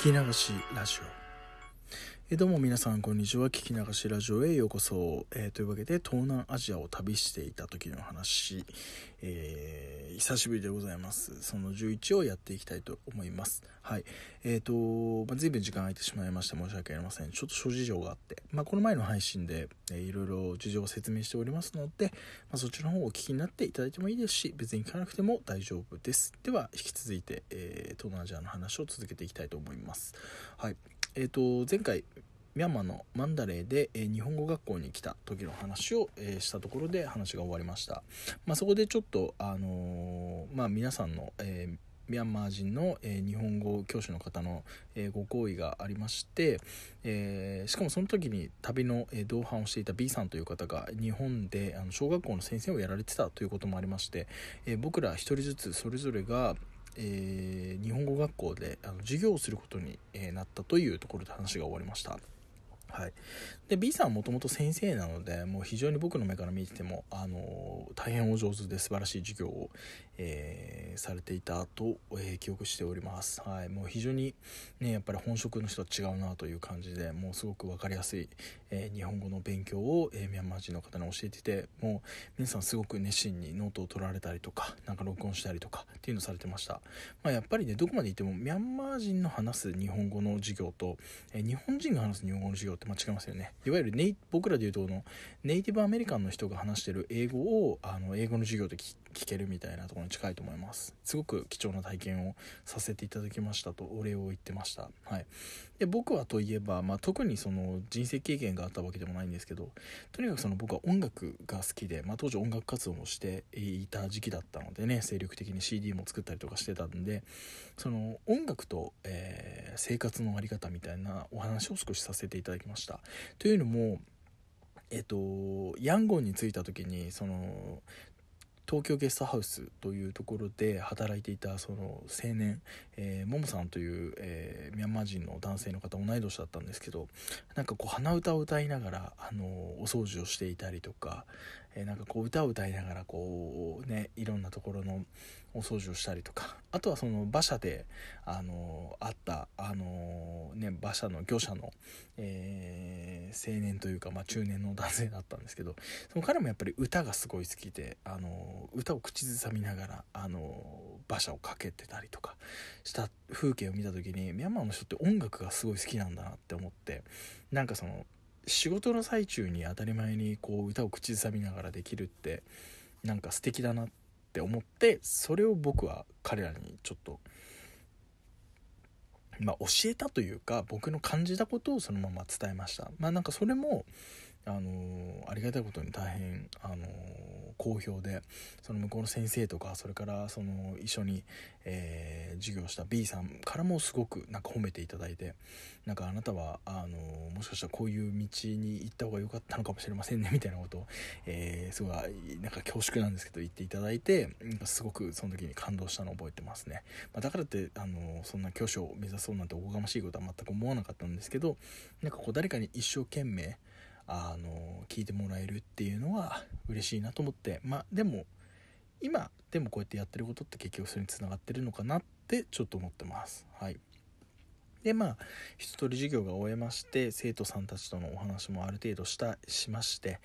聞き流しラジオ。えどうも皆さんこんにちは。聞き流しラジオへようこそ、えー、というわけで東南アジアを旅していた時の話、えー、久しぶりでございます。その11をやっていきたいと思います。はい。えーと、まあ、随分時間空いてしまいまして申し訳ありません。ちょっと諸事情があって、まあ、この前の配信で、えー、いろいろ事情を説明しておりますので、まあ、そっちの方をお聞きになっていただいてもいいですし別に聞かなくても大丈夫です。では引き続いて、えー、東南アジアの話を続けていきたいと思います。はい。えーと、前回ミャンマーのマンダレーで、え、日本語学校に来た時の話を、え、したところで話が終わりました、まあ、そこでちょっと、あの、まあ、皆さんの、えーミャンマー人の、えー、日本語教師の方の、えー、ご好意がありまして、えー、しかもその時に旅の、え同伴をしていた B さんという方が日本であの小学校の先生をやられてたということもありまして、え僕ら1人ずつそれぞれが、え日本語学校であの授業をすることに、えなったというところで話が終わりました。はい、で B さんはもともと先生なのでもう非常に僕の目から見ててもあの大変お上手で素晴らしい授業を、えー、されていたと、えー、記憶しております、はい、もう非常にねやっぱり本職の人は違うなという感じでもうすごく分かりやすい、えー、日本語の勉強を、えミャンマー人の方に教えててもう皆さんすごく熱心にノートを取られたりとかなんか録音したりとかっていうのをされてました、まあ、やっぱりねどこまでいってもミャンマー人の話す日本語の授業と、え日本人が話す日本語の授業って間違いますよね。いわゆるネイ僕らで言うとのネイティブアメリカンの人が話してる英語をあの英語の授業で聞聞けるみたいなところに近いと思います。すごく貴重な体験をさせていただきましたとお礼を言ってました。はい。で僕はといえば、まあ、特にその人生経験があったわけでもないんですけどとにかくその僕は音楽が好きで、まあ、当時音楽活動もしていた時期だったのでね精力的に CD も作ったりとかしてたんでその音楽と、えー、生活の在り方みたいなお話を少しさせていただきました。というのもえっとヤンゴンに着いた時にその東京ゲストハウスというところで働いていたその青年、えー、ももさんという、えー、ミャンマー人の男性の方同い年だったんですけどなんかこう鼻歌を歌いながらあのお掃除をしていたりとか、えー、なんかこう歌を歌いながらこうねいろんなところのお掃除をしたりとかあとはその馬車であのあったあのね馬車の業者の、えー、青年というか、まあ、中年の男性だったんですけどその彼もやっぱり歌がすごい好きであの歌を口ずさみながらあの馬車をかけてたりとかした風景を見た時にミャンマーの人って音楽がすごい好きなんだなって思ってなんかその仕事の最中に当たり前にこう歌を口ずさみながらできるってなんか素敵だなって思ってそれを僕は彼らにちょっとまあ教えたというか僕の感じたことをそのまま伝えました。まあなんかそれもあのありがたいことに大変あの好評でその向こうの先生とかそれからその一緒に、えー、授業した B さんからもすごくなんか褒めていただいてなんかあなたはあのもしかしたらこういう道に行った方が良かったのかもしれませんね みたいなことを、えー、すごいなんか恐縮なんですけど言っていただいてなんかすごくその時に感動したのを覚えてますね、まあ、だからってあのそんな教師を目指そうなんておこがましいことは全く思わなかったんですけどなんかこう誰かに一生懸命あの聞いてもらえるっていうのは嬉しいなと思って。まあでも今でもこうやってやってることって結局それにつながってるのかなってちょっと思ってます。はい。でまあ一通り授業が終えまして生徒さんたちとのお話もある程度したしまして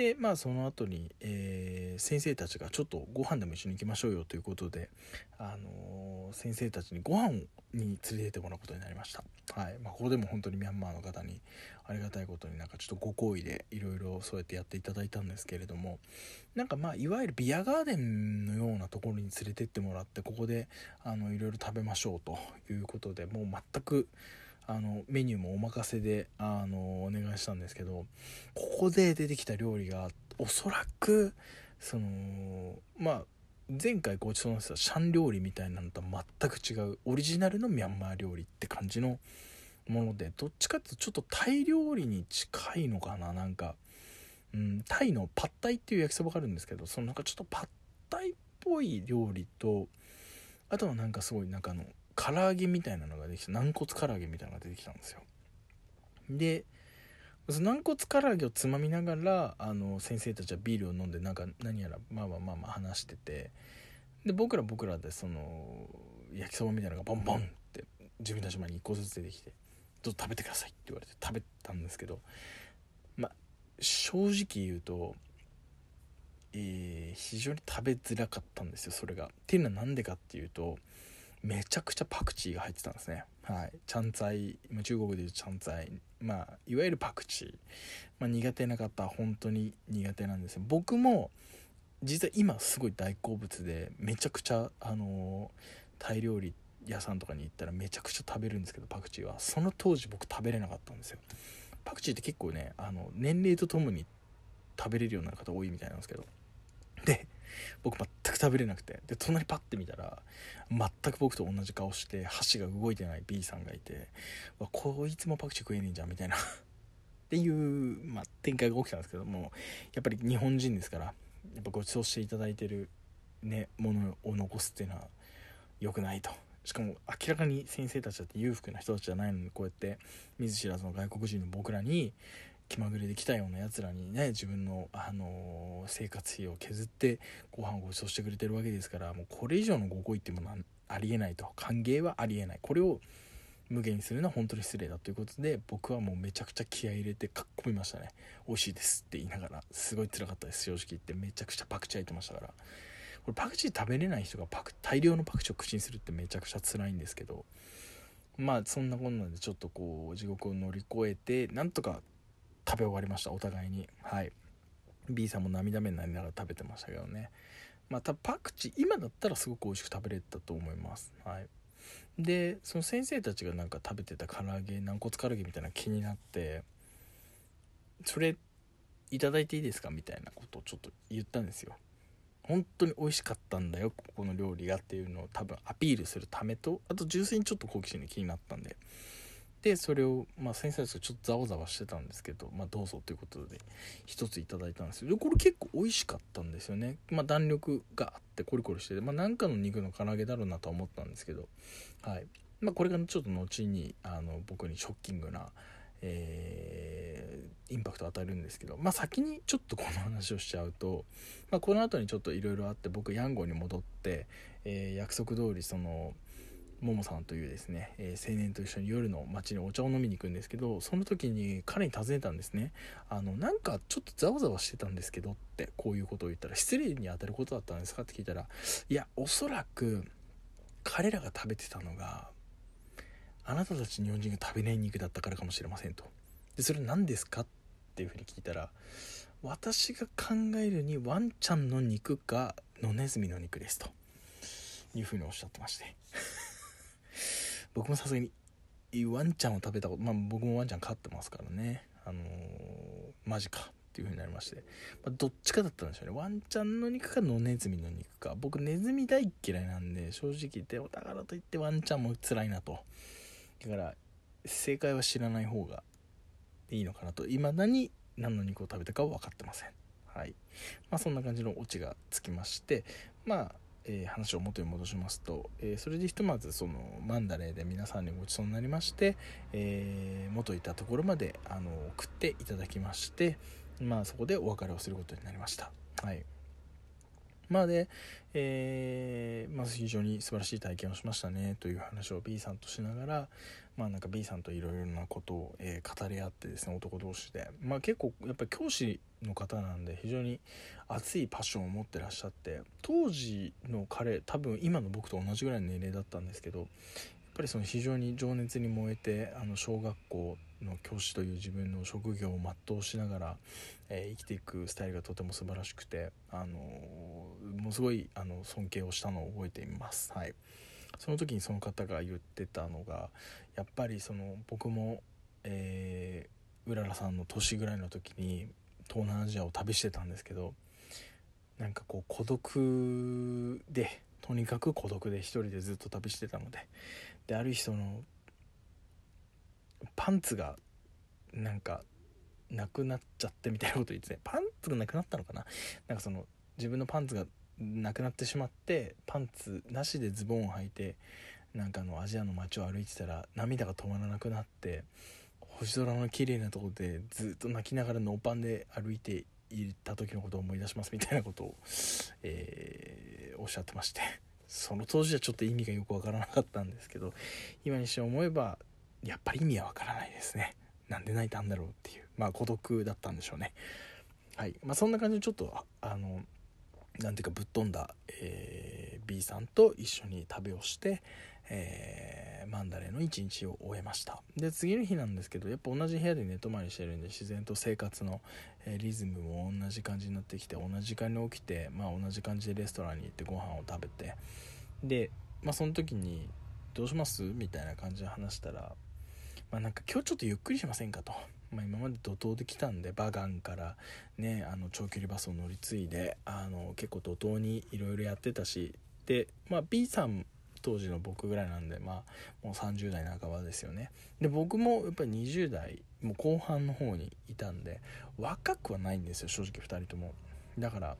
でまあその後に、えー、先生たちがちょっとご飯でも一緒に行きましょうよということで、あのー、先生たちにご飯に連れてってもらうことになりました、はい。まあ、ここでも本当にミャンマーの方にありがたいことになんかちょっとご好意でいろいろそうやってやっていただいたんですけれどもなんかまあいわゆるビアガーデンのようなところに連れてってもらってここでいろいろ食べましょうということでもう全くあのメニューもお任せであのお願いしたんですけどここで出てきた料理がおそらくそのまあ前回ごちそうになったシャン料理みたいなのとは全く違うオリジナルのミャンマー料理って感じのものでどっちかっていうとちょっとタイ料理に近いのかななんか、うん、タイのパッタイっていう焼きそばがあるんですけどそのなんかちょっとパッタイっぽい料理とあとはなんかすごいなんかあの唐揚げみたいなのができて軟骨唐揚げみたいなのが出てきたんですよ。でその軟骨唐揚げをつまみながらあの先生たちはビールを飲んでなんか何やらまあまあまあまあ話してて。で僕ら僕らでその焼きそばみたいなのがボンボンって自分たち前に1個ずつ出てきて「どうぞ食べてください」って言われて食べたんですけどまあ正直言うと、えー、非常に食べづらかったんですよそれが。っていうのは何でかっていうとめちゃくちゃパクチーが入ってたんですね。はい。チャンツァイ、中国で言うチャンツァイ、まあ、いわゆるパクチー。まあ、苦手な方は本当に苦手なんですよ。僕も、実は今すごい大好物で、めちゃくちゃ、あのタイ料理屋さんとかに行ったらめちゃくちゃ食べるんですけど、パクチーは。その当時僕食べれなかったんですよ。パクチーって結構ね、あの、年齢とともに食べれるようになる方多いみたいなんですけど。で、僕全く食べれなくて。で隣パッて見たら全く僕と同じ顔して箸が動いてない B さんがいてわこいつもパクチー食えねえんじゃんみたいな。っていう、まあ、展開が起きたんですけどもやっぱり日本人ですからやっぱご馳走していただいてるねものを残すっていうのは良くないと。しかも明らかに先生たちだって裕福な人たちじゃないのにこうやって見ず知らずの外国人の僕らに気まぐれで来たようなやつらにね自分の、あの、生活費を削ってご飯をご馳走してくれてるわけですからもうこれ以上のご好意ってものはありえないと。歓迎はありえない。これを無限にするのは本当に失礼だということで僕はもうめちゃくちゃ気合入れてかっこみましたね。美味しいですって言いながら。すごい辛かったです。正直言って。めちゃくちゃパクチー入ってましたから。これパクチー食べれない人がパク大量のパクチーを口にするってめちゃくちゃ辛いんですけど。まあそんなこんなんでちょっとこう地獄を乗り越えてなんとか食べ終わりましたお互いに。はい。B さんも涙目になりながら食べてましたけどね。またパクチー今だったらすごく美味しく食べれたと思います。はい。でその先生たちがなんか食べてた唐揚げ軟骨唐揚げみたいな気になってそれいただいていいですかみたいなことをちょっと言ったんですよ。本当に美味しかったんだよここの料理がっていうのを多分アピールするためとあと純粋にちょっと好奇心で気になったんで。でそれを、まあ、先生たちがちょっとざわざわしてたんですけど、まあ、どうぞということで一ついただいたんですよ。でこれ結構美味しかったんですよね、まあ、弾力があってコリコリしてて、まあ、なんかの肉の唐揚げだろうなとは思ったんですけど、はい。まあ、これがちょっと後にあの僕にショッキングな、えー、インパクトを与えるんですけど、まあ、先にちょっとこの話をしちゃうと、まあ、この後にちょっといろいろあって僕ヤンゴに戻って、えー、約束通りそのももさんというですね、えー、青年と一緒に夜の街にお茶を飲みに行くんですけどその時に彼に尋ねたんですね。あのなんかちょっとざわざわしてたんですけどってこういうことを言ったら失礼に当たることだったんですかって聞いたらいやおそらく彼らが食べてたのがあなたたち日本人が食べない肉だったからかもしれませんと。でそれ何ですかっていうふうに聞いたら私が考えるにワンちゃんの肉か野ネズミの肉ですと。いうふうにおっしゃってまして。僕もさすがにワンちゃんを食べたことまあ僕もワンちゃん飼ってますからね。あのー、マジかっていう風になりまして、まあ、どっちかだったんでしょうね。ワンちゃんの肉か野ネズミの肉か。僕ネズミ大嫌いなんで正直言ってお宝と言ってワンちゃんも辛いなと。だから正解は知らない方がいいのかなと。未だに何の肉を食べたかは分かってません。はい。まあそんな感じのオチがつきまして。まあえー、話を元に戻しますと、えー、それでひとまずそのマンダレーで皆さんにごちそうになりまして、えー、元いたところまであの送っていただきましてまあそこでお別れをすることになりました。はい。まあで、えー、まず非常に素晴らしい体験をしましたねという話を B さんとしながらまあなんか B さんといろいろなことを、えー、語り合ってですね男同士で。まあ結構やっぱり教師の方なんで非常に熱いパッションを持ってらっしゃって当時の彼多分今の僕と同じぐらいの年齢だったんですけどやっぱりその非常に情熱に燃えてあの小学校の教師という自分の職業を全うしながら、えー、生きていくスタイルがとても素晴らしくて、あのー、もうすごいあの尊敬をしたのを覚えています。はいその時にその方が言ってたのがやっぱりその僕も、えー、うららさんの年ぐらいの時に東南アジアを旅してたんですけどなんかこう孤独でとにかく孤独で一人でずっと旅してたのでである日そのパンツがなんかなくなっちゃってみたいなこと言ってパンツがなくなったのかな？なんかその自分のパンツがなくなってしまってパンツなしでズボンを履いてなんかあのアジアの街を歩いてたら涙が止まらなくなって星空の綺麗なとこでずっと泣きながらノーパンで歩いていた時のことを思い出しますみたいなことを、えー、おっしゃってまして。その当時はちょっと意味がよくわからなかったんですけど今にして思えばやっぱり意味はわからないですね。なんで泣いたんだろうっていう。まあ孤独だったんでしょうね。はい。まあそんな感じでちょっとあのなんていうかぶっ飛んだ、えー、B さんと一緒に旅をして、えー、マンダレーの一日を終えました。で次の日なんですけどやっぱ同じ部屋で寝泊まりしてるんで自然と生活の、えー、リズムも同じ感じになってきて同じ時間に起きて、まあ、同じ感じでレストランに行ってご飯を食べて。で、まあ、その時に「どうします?」みたいな感じで話したら「まあ、なんか今日ちょっとゆっくりしませんか?」と。まあ、今まで怒涛で来たんでバガンからねあの長距離バスを乗り継いであの結構怒涛にいろいろやってたしで、まあ、B さん当時の僕ぐらいなんでまあもう30代半ばですよねで僕もやっぱり20代もう後半の方にいたんで若くはないんですよ正直2人ともだから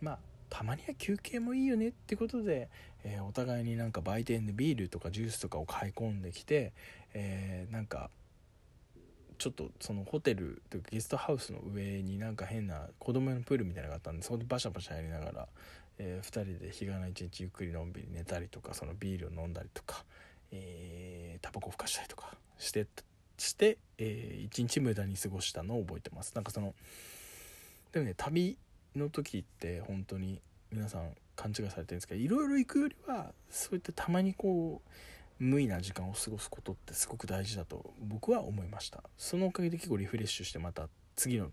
まあたまには休憩もいいよねってことで、えー、お互いになんか売店でビールとかジュースとかを買い込んできて、えー、なんかちょっとそのホテルというかゲストハウスの上になんか変な子供用のプールみたいなのがあったんでそこでバシャバシャやりながら、えー、2人で日がな一日ゆっくりのんびり寝たりとかそのビールを飲んだりとか、えー、タバコふかしたりとかしてして、えー、一日無駄に過ごしたのを覚えてます。なんかそのでもね旅の時って本当に皆さん勘違いされてるんですけどいろいろ行くよりはそういったたまにこう無意な時間を過ごすことってすごく大事だと僕は思いました。そのおかげで結構リフレッシュしてまた次の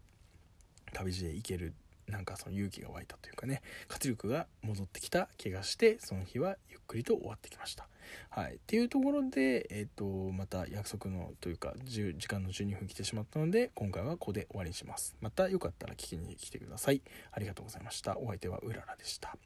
旅路で行けるなんかその勇気が湧いたというかね活力が戻ってきた気がしてその日はゆっくりと終わってきました。はい。っていうところでえっ、ー、とまた約束のというか時間の12分来てしまったので今回はここで終わりにします。またよかったら聞きに来てください。ありがとうございました。お相手はうららでした。